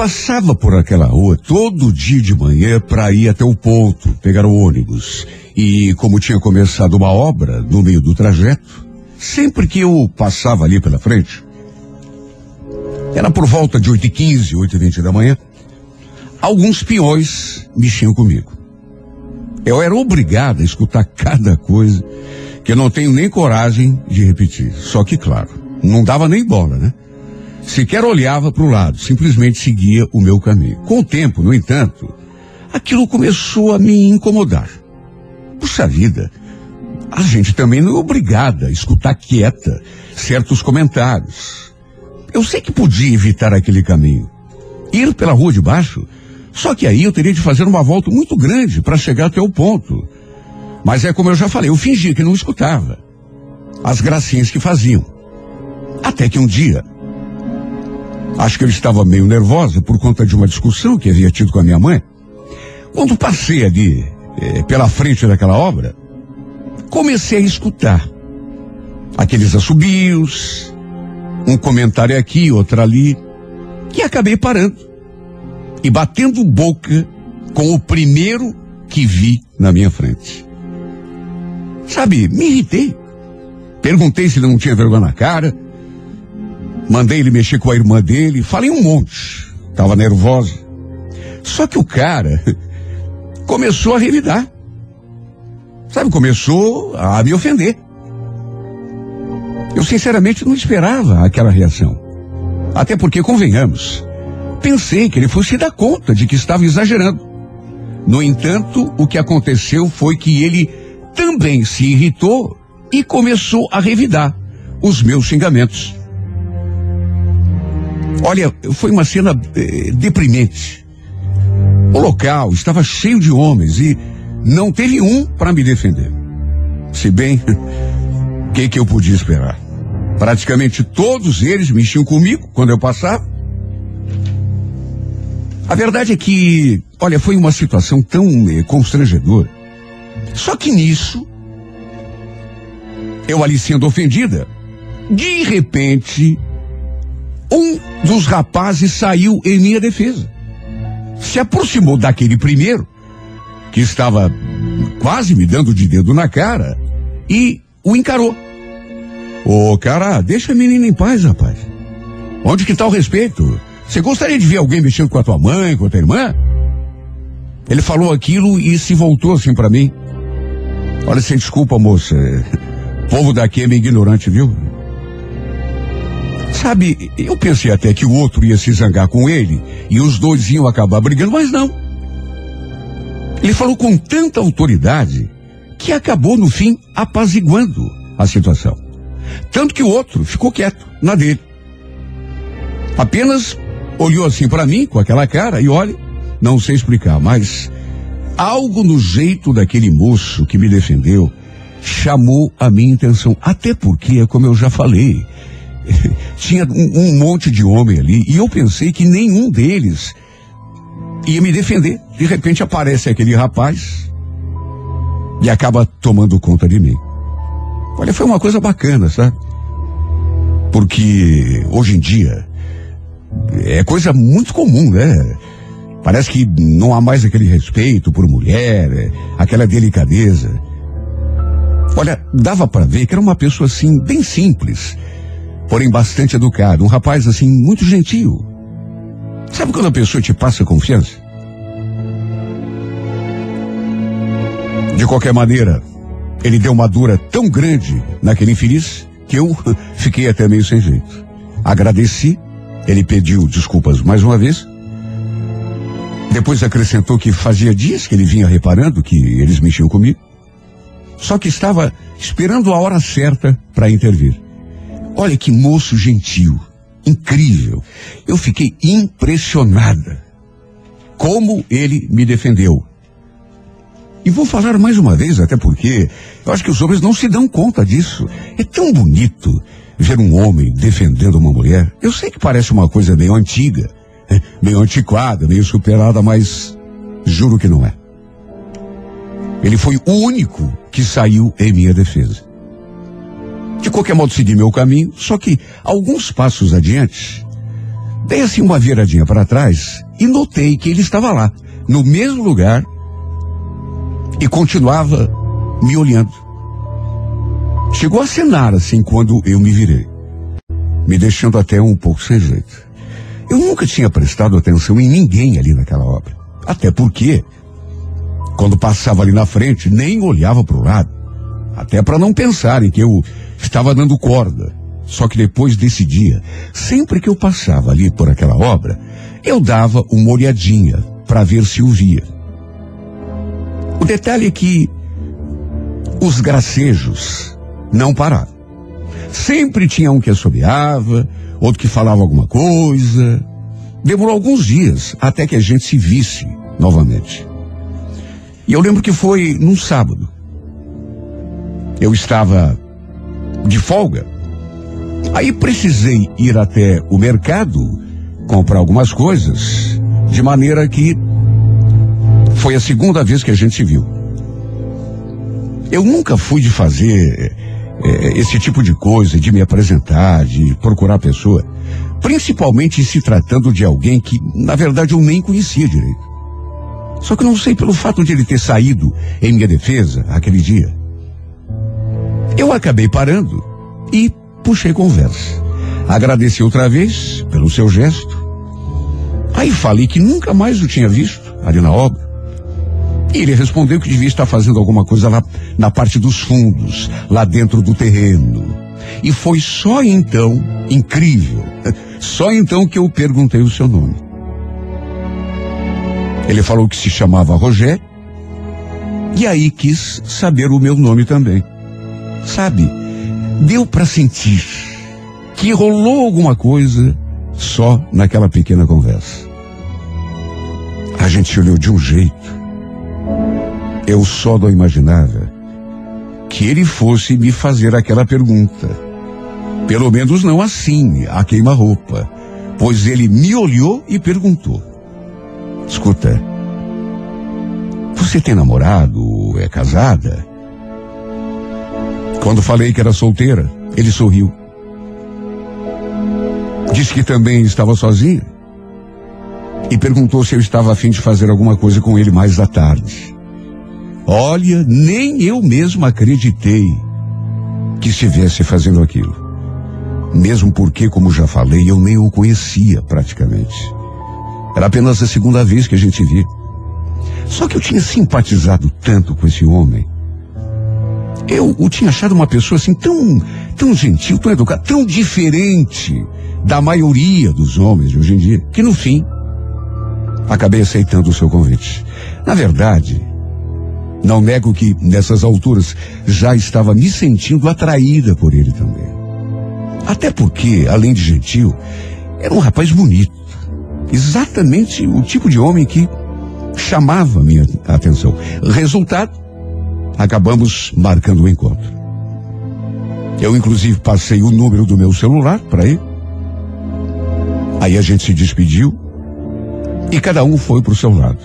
passava por aquela rua todo dia de manhã para ir até o ponto, pegar o ônibus. E como tinha começado uma obra no meio do trajeto, sempre que eu passava ali pela frente, era por volta de 8 e 15 8 e 20 da manhã, alguns peões mexiam comigo. Eu era obrigado a escutar cada coisa que eu não tenho nem coragem de repetir. Só que, claro, não dava nem bola, né? Sequer olhava para o lado, simplesmente seguia o meu caminho. Com o tempo, no entanto, aquilo começou a me incomodar. Puxa vida, a gente também não é obrigada a escutar quieta certos comentários. Eu sei que podia evitar aquele caminho. Ir pela rua de baixo, só que aí eu teria de fazer uma volta muito grande para chegar até o ponto. Mas é como eu já falei, eu fingia que não escutava. As gracinhas que faziam. Até que um dia, acho que eu estava meio nervosa por conta de uma discussão que havia tido com a minha mãe. Quando passei ali eh, pela frente daquela obra, comecei a escutar aqueles assobios, um comentário aqui, outro ali, que acabei parando e batendo boca com o primeiro que vi na minha frente. Sabe, me irritei. Perguntei se ele não tinha vergonha na cara. Mandei ele mexer com a irmã dele. Falei um monte. Tava nervosa. Só que o cara começou a revidar. Sabe, começou a me ofender. Eu sinceramente não esperava aquela reação. Até porque, convenhamos, pensei que ele fosse dar conta de que estava exagerando. No entanto, o que aconteceu foi que ele também se irritou e começou a revidar os meus xingamentos. Olha, foi uma cena eh, deprimente. O local estava cheio de homens e não teve um para me defender. Se bem, o que, que eu podia esperar? Praticamente todos eles mexiam comigo quando eu passava. A verdade é que, olha, foi uma situação tão eh, constrangedora. Só que nisso, eu ali sendo ofendida, de repente, dos rapazes saiu em minha defesa. Se aproximou daquele primeiro, que estava quase me dando de dedo na cara, e o encarou. Ô, cara, deixa a menina em paz, rapaz. Onde que tá o respeito? Você gostaria de ver alguém mexendo com a tua mãe, com a tua irmã? Ele falou aquilo e se voltou assim para mim. Olha, sem desculpa, moça. O povo daqui é meio ignorante, viu? Sabe, eu pensei até que o outro ia se zangar com ele e os dois iam acabar brigando, mas não. Ele falou com tanta autoridade que acabou, no fim, apaziguando a situação. Tanto que o outro ficou quieto, na dele. Apenas olhou assim para mim, com aquela cara, e olha, não sei explicar, mas algo no jeito daquele moço que me defendeu chamou a minha atenção. Até porque, como eu já falei, tinha um, um, monte de homem ali e eu pensei que nenhum deles ia me defender. De repente aparece aquele rapaz e acaba tomando conta de mim. Olha, foi uma coisa bacana, sabe? Porque hoje em dia é coisa muito comum, né? Parece que não há mais aquele respeito por mulher, é, aquela delicadeza. Olha, dava para ver que era uma pessoa assim, bem simples, porém bastante educado, um rapaz assim, muito gentil. Sabe quando a pessoa te passa confiança? De qualquer maneira, ele deu uma dura tão grande naquele infeliz que eu fiquei até meio sem jeito. Agradeci, ele pediu desculpas mais uma vez. Depois acrescentou que fazia dias que ele vinha reparando que eles mexiam comigo. Só que estava esperando a hora certa para intervir. Olha que moço gentil, incrível. Eu fiquei impressionada como ele me defendeu. E vou falar mais uma vez, até porque eu acho que os homens não se dão conta disso. É tão bonito ver um homem defendendo uma mulher. Eu sei que parece uma coisa meio antiga, né? meio antiquada, meio superada, mas juro que não é. Ele foi o único que saiu em minha defesa. De qualquer modo, segui meu caminho, só que alguns passos adiante, Dei assim uma viradinha para trás e notei que ele estava lá, no mesmo lugar, e continuava me olhando. Chegou a cenar assim quando eu me virei, me deixando até um pouco sem jeito. Eu nunca tinha prestado atenção em ninguém ali naquela obra. Até porque, quando passava ali na frente, nem olhava para o lado. Até para não pensarem que eu estava dando corda. Só que depois desse dia, sempre que eu passava ali por aquela obra, eu dava uma olhadinha para ver se o via. O detalhe é que os gracejos não paravam. Sempre tinha um que assobiava, outro que falava alguma coisa. Demorou alguns dias até que a gente se visse novamente. E eu lembro que foi num sábado. Eu estava de folga. Aí precisei ir até o mercado comprar algumas coisas, de maneira que foi a segunda vez que a gente se viu. Eu nunca fui de fazer é, esse tipo de coisa, de me apresentar, de procurar a pessoa, principalmente se tratando de alguém que, na verdade, eu nem conhecia direito. Só que não sei pelo fato de ele ter saído em minha defesa aquele dia. Eu acabei parando e puxei conversa. Agradeci outra vez pelo seu gesto. Aí falei que nunca mais o tinha visto ali na obra. E ele respondeu que devia estar fazendo alguma coisa lá na parte dos fundos, lá dentro do terreno. E foi só então, incrível, só então que eu perguntei o seu nome. Ele falou que se chamava Rogério, e aí quis saber o meu nome também. Sabe, deu para sentir que rolou alguma coisa só naquela pequena conversa. A gente olhou de um jeito eu só não imaginava que ele fosse me fazer aquela pergunta. Pelo menos não assim, a queima-roupa. Pois ele me olhou e perguntou: Escuta, você tem namorado? É casada? Quando falei que era solteira, ele sorriu. Disse que também estava sozinho. E perguntou se eu estava afim de fazer alguma coisa com ele mais à tarde. Olha, nem eu mesmo acreditei que estivesse fazendo aquilo. Mesmo porque, como já falei, eu nem o conhecia praticamente. Era apenas a segunda vez que a gente via. Só que eu tinha simpatizado tanto com esse homem. Eu o tinha achado uma pessoa assim tão, tão gentil, tão educada, tão diferente da maioria dos homens de hoje em dia, que no fim acabei aceitando o seu convite. Na verdade, não nego que, nessas alturas, já estava me sentindo atraída por ele também. Até porque, além de gentil, era um rapaz bonito. Exatamente o tipo de homem que chamava minha atenção. Resultado, acabamos marcando o encontro. Eu, inclusive, passei o número do meu celular para ele. Aí a gente se despediu e cada um foi para o seu lado.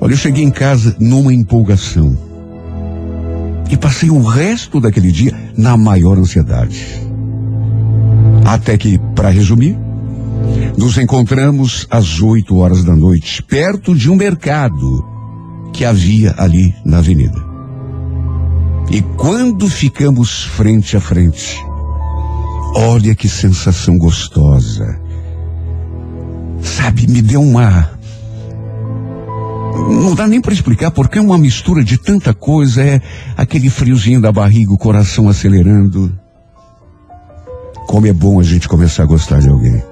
Olha, eu cheguei em casa numa empolgação. E passei o resto daquele dia na maior ansiedade. Até que, para resumir, nos encontramos às oito horas da noite, perto de um mercado que havia ali na avenida. E quando ficamos frente a frente, olha que sensação gostosa. Sabe, me deu uma não dá nem para explicar porque é uma mistura de tanta coisa, é aquele friozinho da barriga, o coração acelerando. Como é bom a gente começar a gostar de alguém.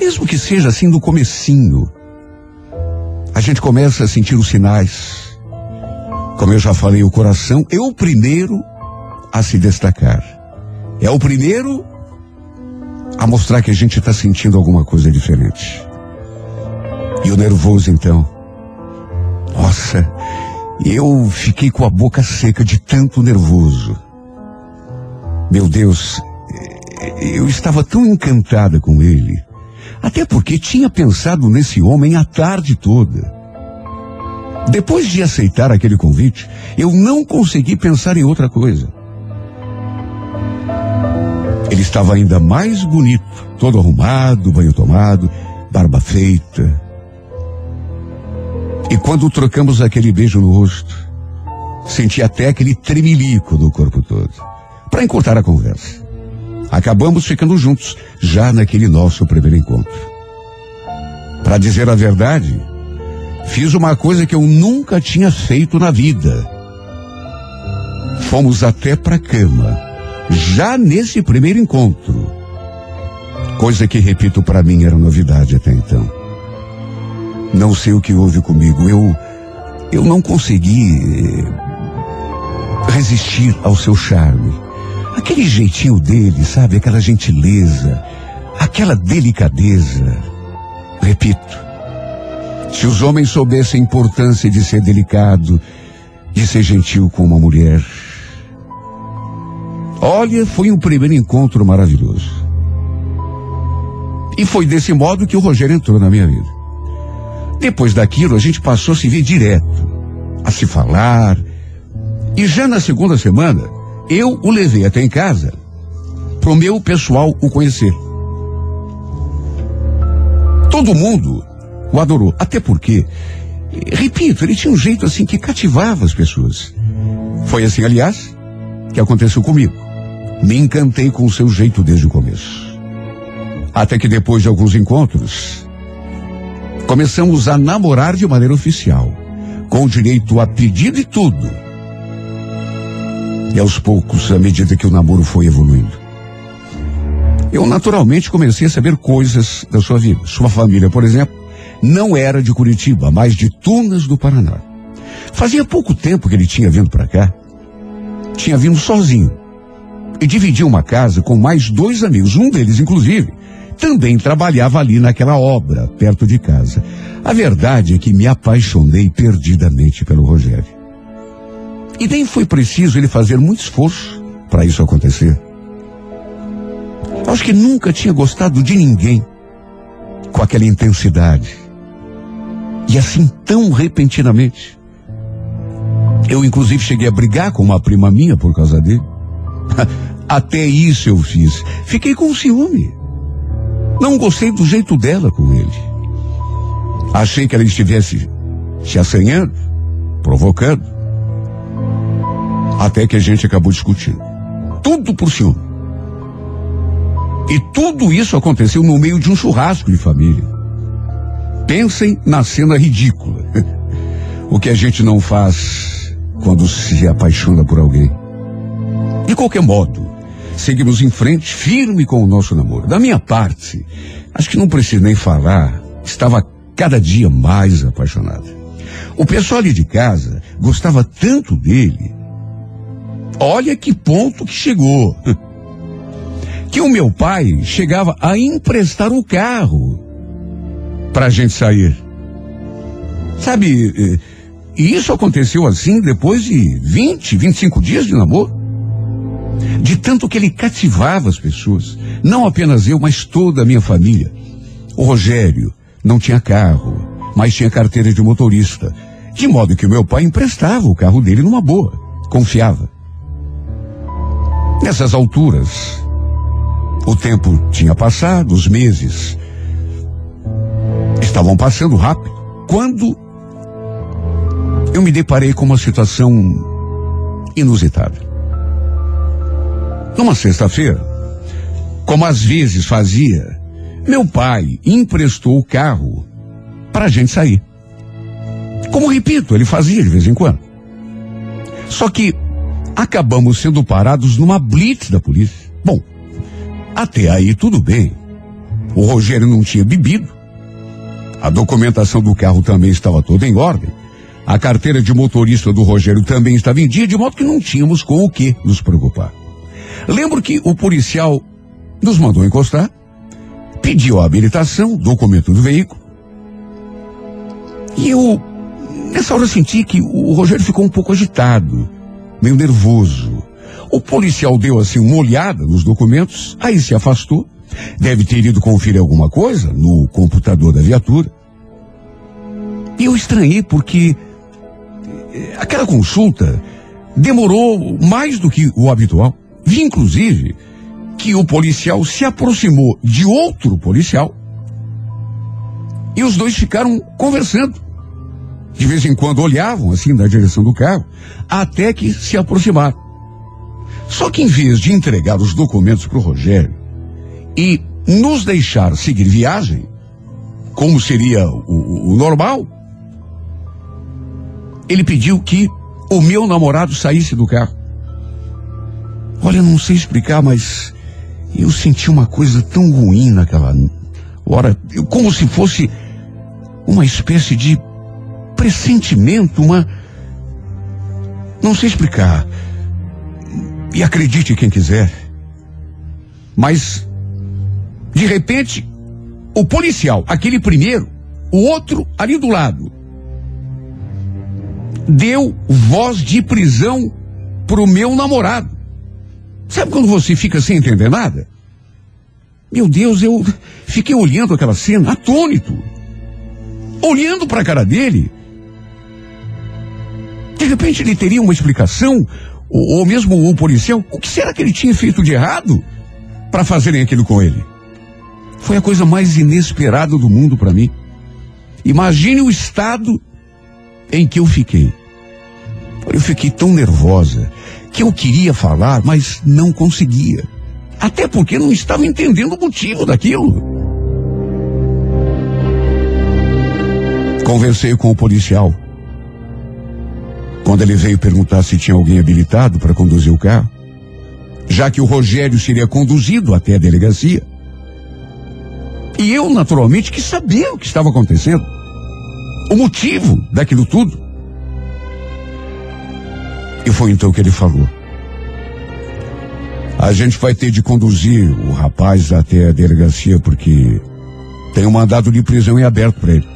Mesmo que seja assim no comecinho. A gente começa a sentir os sinais. Como eu já falei, o coração é o primeiro a se destacar. É o primeiro a mostrar que a gente está sentindo alguma coisa diferente. E o nervoso então. Nossa, eu fiquei com a boca seca de tanto nervoso. Meu Deus, eu estava tão encantada com ele. Até porque tinha pensado nesse homem a tarde toda. Depois de aceitar aquele convite, eu não consegui pensar em outra coisa. Ele estava ainda mais bonito, todo arrumado, banho tomado, barba feita. E quando trocamos aquele beijo no rosto, senti até aquele tremelico no corpo todo. Para encurtar a conversa, acabamos ficando juntos já naquele nosso primeiro encontro. Para dizer a verdade, fiz uma coisa que eu nunca tinha feito na vida. Fomos até para cama, já nesse primeiro encontro. Coisa que, repito, para mim era novidade até então. Não sei o que houve comigo. Eu, eu não consegui eh, resistir ao seu charme. Aquele jeitinho dele, sabe? Aquela gentileza, aquela delicadeza. Repito, se os homens soubessem a importância de ser delicado, de ser gentil com uma mulher. Olha, foi um primeiro encontro maravilhoso. E foi desse modo que o Rogério entrou na minha vida. Depois daquilo, a gente passou a se ver direto, a se falar. E já na segunda semana, eu o levei até em casa, pro meu pessoal o conhecer. Todo mundo o adorou, até porque, repito, ele tinha um jeito assim que cativava as pessoas. Foi assim, aliás, que aconteceu comigo. Me encantei com o seu jeito desde o começo. Até que depois de alguns encontros, começamos a namorar de maneira oficial, com direito a pedido e tudo. E aos poucos, à medida que o namoro foi evoluindo, eu naturalmente comecei a saber coisas da sua vida. Sua família, por exemplo, não era de Curitiba, mas de Tunas do Paraná. Fazia pouco tempo que ele tinha vindo para cá. Tinha vindo sozinho. E dividia uma casa com mais dois amigos, um deles, inclusive, também trabalhava ali naquela obra, perto de casa. A verdade é que me apaixonei perdidamente pelo Rogério. E nem foi preciso ele fazer muito esforço para isso acontecer. Acho que nunca tinha gostado de ninguém com aquela intensidade. E assim tão repentinamente. Eu inclusive cheguei a brigar com uma prima minha por causa dele. Até isso eu fiz. Fiquei com ciúme. Não gostei do jeito dela com ele. Achei que ela estivesse se assanhando, provocando. Até que a gente acabou discutindo. Tudo por ciúme. E tudo isso aconteceu no meio de um churrasco de família. Pensem na cena ridícula. o que a gente não faz quando se apaixona por alguém. De qualquer modo, seguimos em frente, firme com o nosso namoro. Da minha parte, acho que não preciso nem falar, estava cada dia mais apaixonada. O pessoal ali de casa gostava tanto dele. Olha que ponto que chegou. Que o meu pai chegava a emprestar o carro para a gente sair. Sabe, eh, e isso aconteceu assim depois de 20, 25 dias de namoro. De tanto que ele cativava as pessoas. Não apenas eu, mas toda a minha família. O Rogério não tinha carro, mas tinha carteira de motorista. De modo que o meu pai emprestava o carro dele numa boa. Confiava. Nessas alturas, o tempo tinha passado, os meses estavam passando rápido. Quando eu me deparei com uma situação inusitada. Numa sexta-feira, como às vezes fazia, meu pai emprestou o carro para a gente sair. Como repito, ele fazia de vez em quando. Só que acabamos sendo parados numa blitz da polícia. Bom, até aí tudo bem. O Rogério não tinha bebido. A documentação do carro também estava toda em ordem. A carteira de motorista do Rogério também estava em dia, de modo que não tínhamos com o que nos preocupar. Lembro que o policial nos mandou encostar, pediu a habilitação, documento do veículo. E eu, nessa hora, senti que o Rogério ficou um pouco agitado, meio nervoso. O policial deu assim uma olhada nos documentos, aí se afastou. Deve ter ido conferir alguma coisa no computador da viatura. E eu estranhei porque eh, aquela consulta demorou mais do que o habitual. Vi, inclusive, que o policial se aproximou de outro policial e os dois ficaram conversando. De vez em quando olhavam assim na direção do carro, até que se aproximaram. Só que em vez de entregar os documentos para o Rogério e nos deixar seguir viagem, como seria o, o normal, ele pediu que o meu namorado saísse do carro. Olha, não sei explicar, mas eu senti uma coisa tão ruim naquela hora, como se fosse uma espécie de pressentimento, uma. Não sei explicar. E acredite quem quiser. Mas, de repente, o policial, aquele primeiro, o outro ali do lado, deu voz de prisão pro meu namorado. Sabe quando você fica sem entender nada? Meu Deus, eu fiquei olhando aquela cena, atônito. Olhando para a cara dele. De repente ele teria uma explicação, ou, ou mesmo o policial, o que será que ele tinha feito de errado para fazerem aquilo com ele? Foi a coisa mais inesperada do mundo para mim. Imagine o estado em que eu fiquei. Eu fiquei tão nervosa que eu queria falar, mas não conseguia. Até porque não estava entendendo o motivo daquilo. Conversei com o policial. Quando ele veio perguntar se tinha alguém habilitado para conduzir o carro, já que o Rogério seria conduzido até a delegacia. E eu, naturalmente, quis saber o que estava acontecendo. O motivo daquilo tudo. E foi então que ele falou. A gente vai ter de conduzir o rapaz até a delegacia porque tem um mandado de prisão em aberto para ele.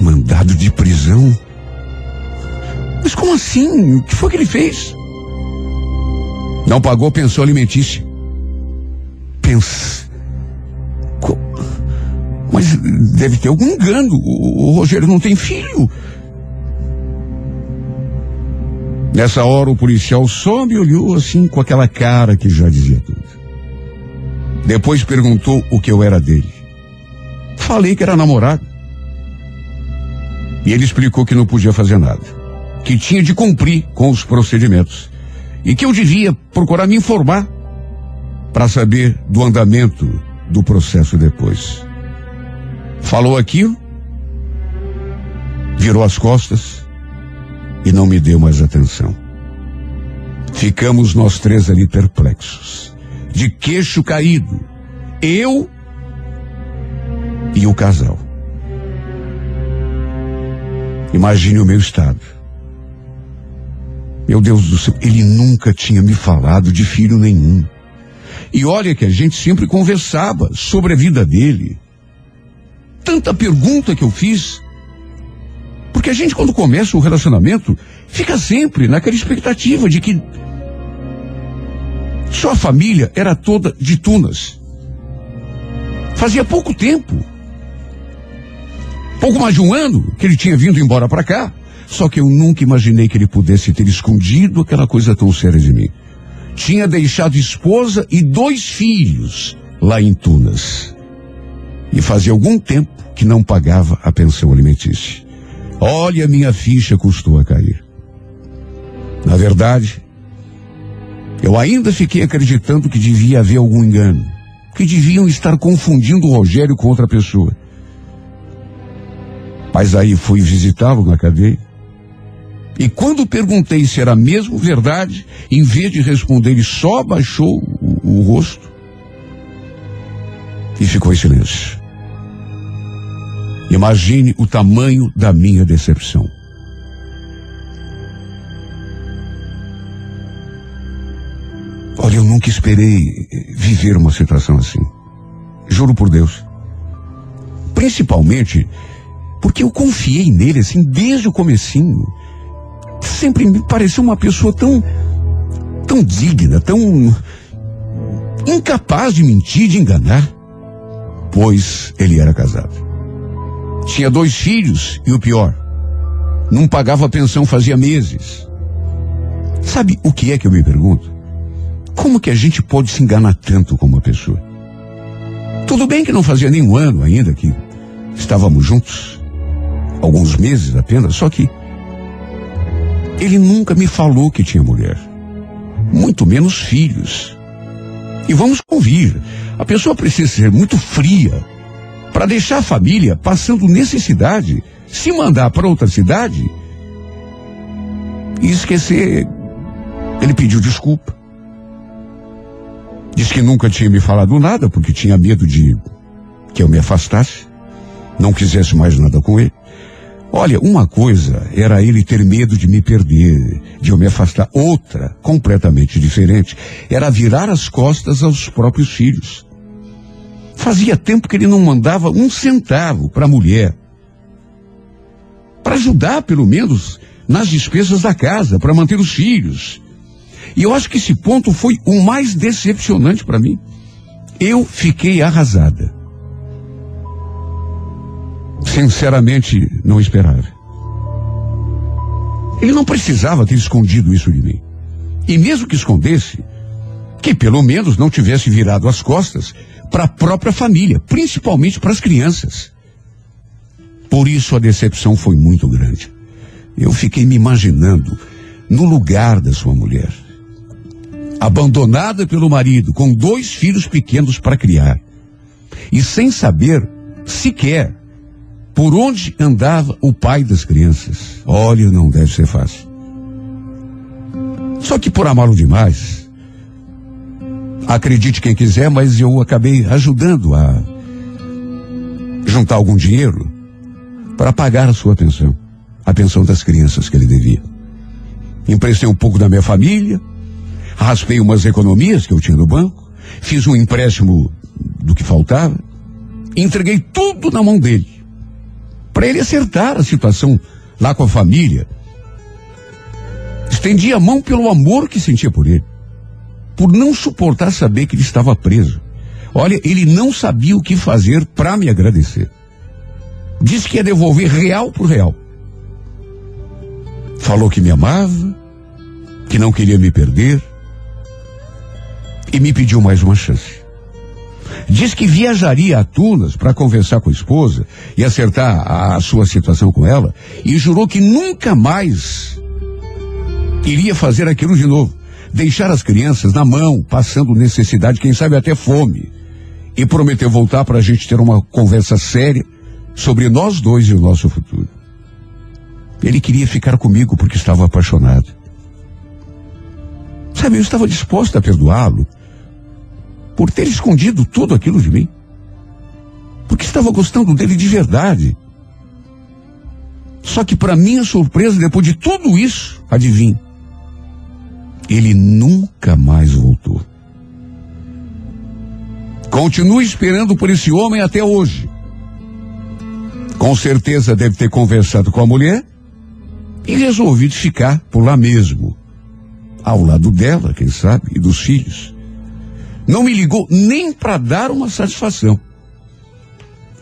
Mandado de prisão? Mas como assim? O que foi que ele fez? Não pagou pensão alimentícia. Pensa. Mas deve ter algum engano. O, o Rogério não tem filho. Nessa hora o policial só me olhou assim com aquela cara que já dizia tudo. Depois perguntou o que eu era dele. Falei que era namorado. E ele explicou que não podia fazer nada. Que tinha de cumprir com os procedimentos. E que eu devia procurar me informar para saber do andamento do processo depois. Falou aquilo, virou as costas e não me deu mais atenção. Ficamos nós três ali perplexos, de queixo caído, eu e o casal. Imagine o meu estado. Meu Deus do céu, ele nunca tinha me falado de filho nenhum. E olha que a gente sempre conversava sobre a vida dele. Tanta pergunta que eu fiz. Porque a gente, quando começa o relacionamento, fica sempre naquela expectativa de que sua família era toda de Tunas. Fazia pouco tempo pouco mais de um ano que ele tinha vindo embora para cá. Só que eu nunca imaginei que ele pudesse ter escondido aquela coisa tão séria de mim. Tinha deixado esposa e dois filhos lá em Tunas. E fazia algum tempo que não pagava a pensão alimentícia. Olha, minha ficha custou a cair. Na verdade, eu ainda fiquei acreditando que devia haver algum engano. Que deviam estar confundindo o Rogério com outra pessoa. Mas aí fui visitá-lo na cadeia. E quando perguntei se era mesmo verdade, em vez de responder, ele só baixou o, o rosto e ficou em silêncio. Imagine o tamanho da minha decepção. Olha, eu nunca esperei viver uma situação assim. Juro por Deus. Principalmente porque eu confiei nele, assim, desde o comecinho. Sempre me pareceu uma pessoa tão, tão digna, tão incapaz de mentir, de enganar. Pois ele era casado. Tinha dois filhos e o pior, não pagava pensão fazia meses. Sabe o que é que eu me pergunto? Como que a gente pode se enganar tanto com uma pessoa? Tudo bem que não fazia nenhum ano ainda que estávamos juntos, alguns meses apenas, só que ele nunca me falou que tinha mulher, muito menos filhos. E vamos convir, a pessoa precisa ser muito fria para deixar a família passando necessidade, se mandar para outra cidade e esquecer. Ele pediu desculpa. Diz que nunca tinha me falado nada porque tinha medo de que eu me afastasse, não quisesse mais nada com ele. Olha, uma coisa era ele ter medo de me perder, de eu me afastar. Outra, completamente diferente, era virar as costas aos próprios filhos. Fazia tempo que ele não mandava um centavo para a mulher. Para ajudar, pelo menos, nas despesas da casa, para manter os filhos. E eu acho que esse ponto foi o mais decepcionante para mim. Eu fiquei arrasada. Sinceramente, não esperava. Ele não precisava ter escondido isso de mim. E mesmo que escondesse, que pelo menos não tivesse virado as costas para a própria família, principalmente para as crianças. Por isso a decepção foi muito grande. Eu fiquei me imaginando no lugar da sua mulher, abandonada pelo marido, com dois filhos pequenos para criar, e sem saber sequer por onde andava o pai das crianças? Olha, não deve ser fácil. Só que por amá-lo demais, acredite quem quiser, mas eu acabei ajudando a juntar algum dinheiro para pagar a sua pensão, a pensão das crianças que ele devia. Emprestei um pouco da minha família, raspei umas economias que eu tinha no banco, fiz um empréstimo do que faltava, entreguei tudo na mão dele para ele acertar a situação lá com a família. Estendi a mão pelo amor que sentia por ele, por não suportar saber que ele estava preso. Olha, ele não sabia o que fazer para me agradecer. Disse que ia devolver real por real. Falou que me amava, que não queria me perder e me pediu mais uma chance. Diz que viajaria a Tunas para conversar com a esposa e acertar a, a sua situação com ela e jurou que nunca mais iria fazer aquilo de novo. Deixar as crianças na mão, passando necessidade, quem sabe até fome. E prometeu voltar para a gente ter uma conversa séria sobre nós dois e o nosso futuro. Ele queria ficar comigo porque estava apaixonado. Sabe, eu estava disposto a perdoá-lo por ter escondido tudo aquilo de mim. Porque estava gostando dele de verdade. Só que, para minha surpresa, depois de tudo isso, adivinhe, ele nunca mais voltou. Continuo esperando por esse homem até hoje. Com certeza deve ter conversado com a mulher e resolvido ficar por lá mesmo. Ao lado dela, quem sabe, e dos filhos. Não me ligou nem para dar uma satisfação.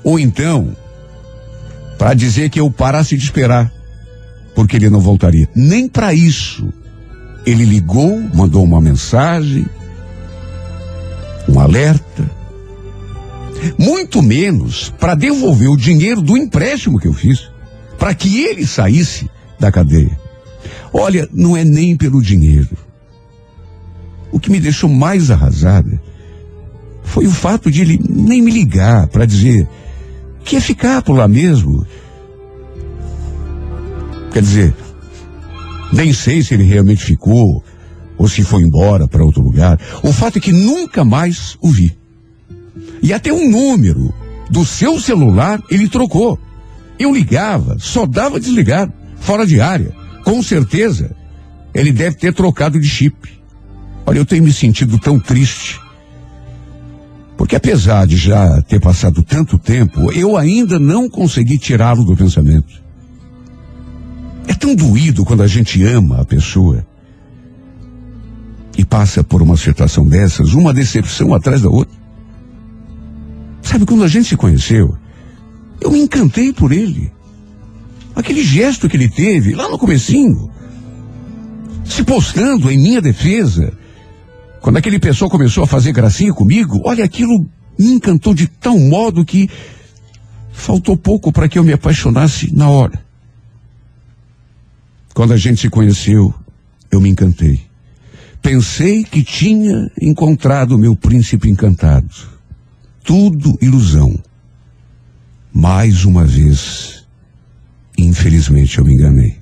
Ou então, para dizer que eu parasse de esperar, porque ele não voltaria. Nem para isso. Ele ligou, mandou uma mensagem, um alerta. Muito menos para devolver o dinheiro do empréstimo que eu fiz, para que ele saísse da cadeia. Olha, não é nem pelo dinheiro. O que me deixou mais arrasada foi o fato de ele nem me ligar para dizer que ia ficar por lá mesmo. Quer dizer, nem sei se ele realmente ficou ou se foi embora para outro lugar. O fato é que nunca mais o vi. E até um número do seu celular ele trocou. Eu ligava, só dava desligado, fora de área. Com certeza, ele deve ter trocado de chip. Olha, eu tenho me sentido tão triste. Porque apesar de já ter passado tanto tempo, eu ainda não consegui tirá-lo do pensamento. É tão doído quando a gente ama a pessoa e passa por uma situação dessas, uma decepção atrás da outra. Sabe, quando a gente se conheceu, eu me encantei por ele. Aquele gesto que ele teve lá no comecinho, se postando em minha defesa, Quando aquele pessoal começou a fazer gracinha comigo, olha, aquilo me encantou de tal modo que faltou pouco para que eu me apaixonasse na hora. Quando a gente se conheceu, eu me encantei. Pensei que tinha encontrado meu príncipe encantado. Tudo ilusão. Mais uma vez, infelizmente eu me enganei.